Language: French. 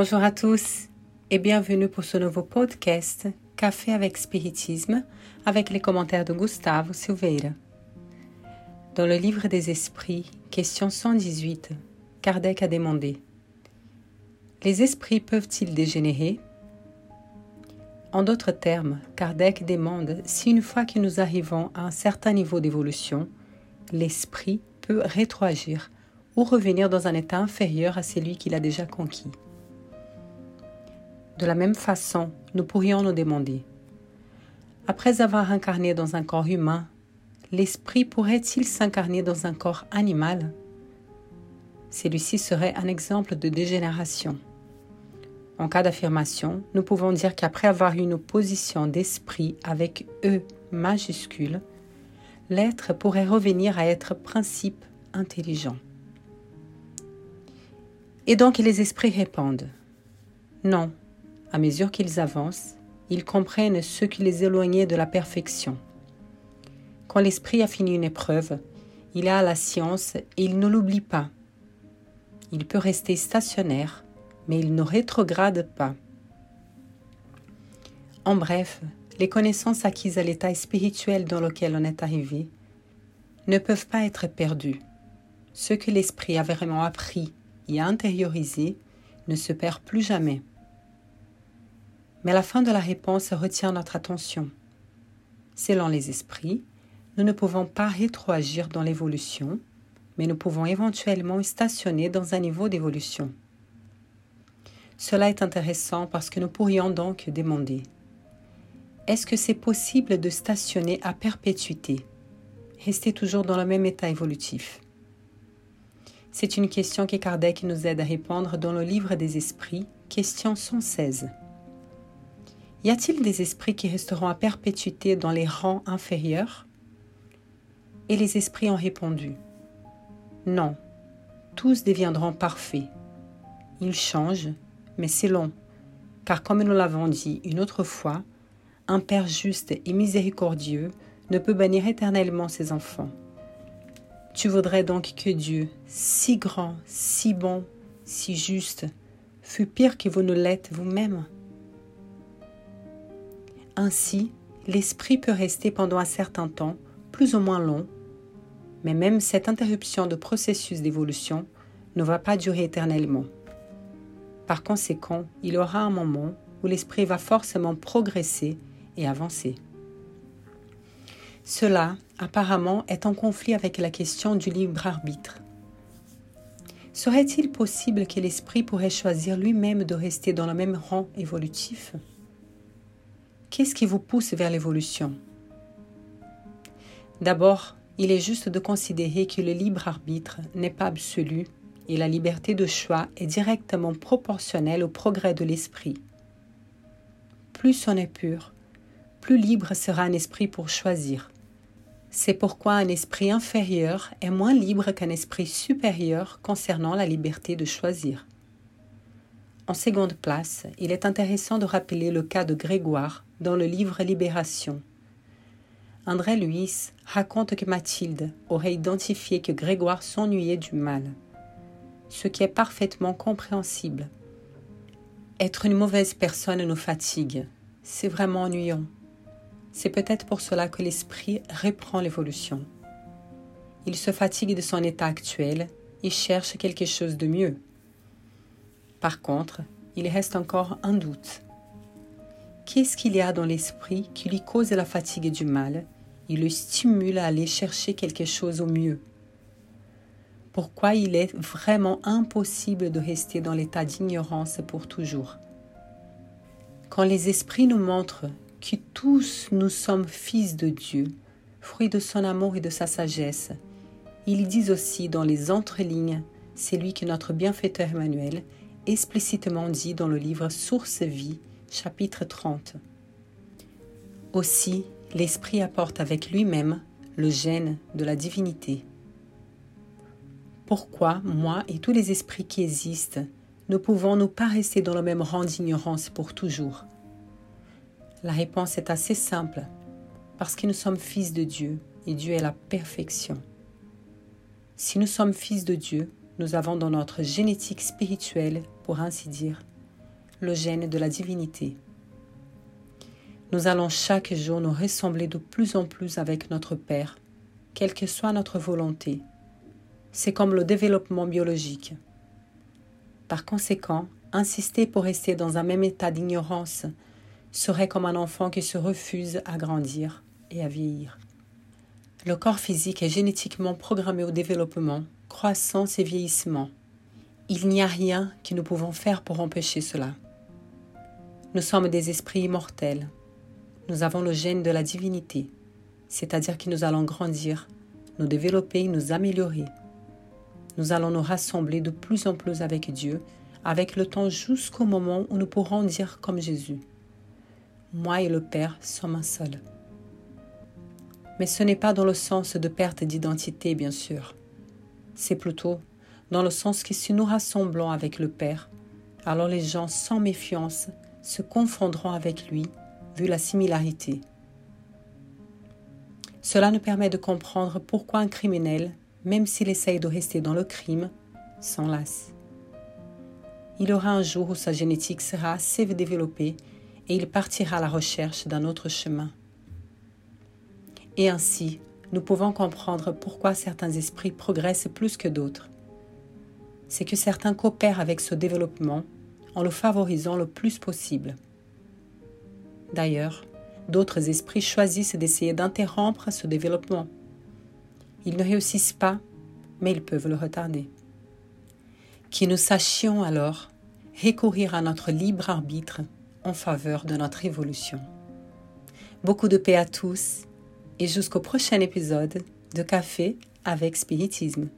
Bonjour à tous et bienvenue pour ce nouveau podcast Café avec Spiritisme avec les commentaires de Gustavo Silveira. Dans le livre des esprits, question 118, Kardec a demandé Les esprits peuvent-ils dégénérer? En d'autres termes, Kardec demande si une fois que nous arrivons à un certain niveau d'évolution, l'esprit peut rétroagir ou revenir dans un état inférieur à celui qu'il a déjà conquis. De la même façon, nous pourrions nous demander, après avoir incarné dans un corps humain, l'esprit pourrait-il s'incarner dans un corps animal? Celui-ci serait un exemple de dégénération. En cas d'affirmation, nous pouvons dire qu'après avoir une opposition d'esprit avec E majuscule, l'être pourrait revenir à être principe intelligent. Et donc les esprits répondent Non, à mesure qu'ils avancent, ils comprennent ce qui les éloignait de la perfection. Quand l'esprit a fini une épreuve, il a la science et il ne l'oublie pas. Il peut rester stationnaire, mais il ne rétrograde pas. En bref, les connaissances acquises à l'état spirituel dans lequel on est arrivé ne peuvent pas être perdues. Ce que l'esprit a vraiment appris et intériorisé ne se perd plus jamais mais la fin de la réponse retient notre attention. Selon les esprits, nous ne pouvons pas rétroagir dans l'évolution, mais nous pouvons éventuellement stationner dans un niveau d'évolution. Cela est intéressant parce que nous pourrions donc demander est-ce que c'est possible de stationner à perpétuité, rester toujours dans le même état évolutif? C'est une question que Kardec nous aide à répondre dans le livre des esprits, question 116. Y a-t-il des esprits qui resteront à perpétuité dans les rangs inférieurs? Et les esprits ont répondu Non, tous deviendront parfaits. Ils changent, mais c'est long, car comme nous l'avons dit une autre fois, un Père juste et miséricordieux ne peut bannir éternellement ses enfants. Tu voudrais donc que Dieu, si grand, si bon, si juste, fût pire que vous ne l'êtes vous-même? Ainsi, l'esprit peut rester pendant un certain temps, plus ou moins long, mais même cette interruption de processus d'évolution ne va pas durer éternellement. Par conséquent, il y aura un moment où l'esprit va forcément progresser et avancer. Cela, apparemment, est en conflit avec la question du libre arbitre. Serait-il possible que l'esprit pourrait choisir lui-même de rester dans le même rang évolutif? Qu'est-ce qui vous pousse vers l'évolution? D'abord, il est juste de considérer que le libre arbitre n'est pas absolu et la liberté de choix est directement proportionnelle au progrès de l'esprit. Plus on est pur, plus libre sera un esprit pour choisir. C'est pourquoi un esprit inférieur est moins libre qu'un esprit supérieur concernant la liberté de choisir. En seconde place, il est intéressant de rappeler le cas de Grégoire dans le livre Libération. André Louis raconte que Mathilde aurait identifié que Grégoire s'ennuyait du mal, ce qui est parfaitement compréhensible. Être une mauvaise personne nous fatigue, c'est vraiment ennuyant. C'est peut-être pour cela que l'esprit reprend l'évolution. Il se fatigue de son état actuel et cherche quelque chose de mieux. Par contre, il reste encore un doute. Qu'est-ce qu'il y a dans l'esprit qui lui cause la fatigue du mal? Et le stimule à aller chercher quelque chose au mieux. Pourquoi il est vraiment impossible de rester dans l'état d'ignorance pour toujours? Quand les esprits nous montrent que tous nous sommes fils de Dieu, fruits de son amour et de sa sagesse, ils disent aussi dans les entrelignes, c'est lui que notre bienfaiteur Emmanuel explicitement dit dans le livre Source Vie, chapitre 30. Aussi, l'Esprit apporte avec lui-même le gène de la divinité. Pourquoi, moi et tous les esprits qui existent, ne pouvons-nous pas rester dans le même rang d'ignorance pour toujours? La réponse est assez simple, parce que nous sommes fils de Dieu et Dieu est la perfection. Si nous sommes fils de Dieu, nous avons dans notre génétique spirituelle, pour ainsi dire, le gène de la divinité. Nous allons chaque jour nous ressembler de plus en plus avec notre Père, quelle que soit notre volonté. C'est comme le développement biologique. Par conséquent, insister pour rester dans un même état d'ignorance serait comme un enfant qui se refuse à grandir et à vieillir. Le corps physique est génétiquement programmé au développement, croissance et vieillissement. Il n'y a rien que nous pouvons faire pour empêcher cela. Nous sommes des esprits immortels. Nous avons le gène de la divinité, c'est-à-dire que nous allons grandir, nous développer, nous améliorer. Nous allons nous rassembler de plus en plus avec Dieu, avec le temps jusqu'au moment où nous pourrons dire comme Jésus. Moi et le Père sommes un seul. Mais ce n'est pas dans le sens de perte d'identité, bien sûr. C'est plutôt dans le sens que si nous rassemblons avec le Père, alors les gens sans méfiance se confondront avec lui, vu la similarité. Cela nous permet de comprendre pourquoi un criminel, même s'il essaye de rester dans le crime, s'enlace. Il aura un jour où sa génétique sera assez développée et il partira à la recherche d'un autre chemin. Et ainsi, nous pouvons comprendre pourquoi certains esprits progressent plus que d'autres. C'est que certains coopèrent avec ce développement en le favorisant le plus possible. D'ailleurs, d'autres esprits choisissent d'essayer d'interrompre ce développement. Ils ne réussissent pas, mais ils peuvent le retarder. Que nous sachions alors recourir à notre libre arbitre en faveur de notre évolution. Beaucoup de paix à tous et jusqu'au prochain épisode de Café avec Spiritisme.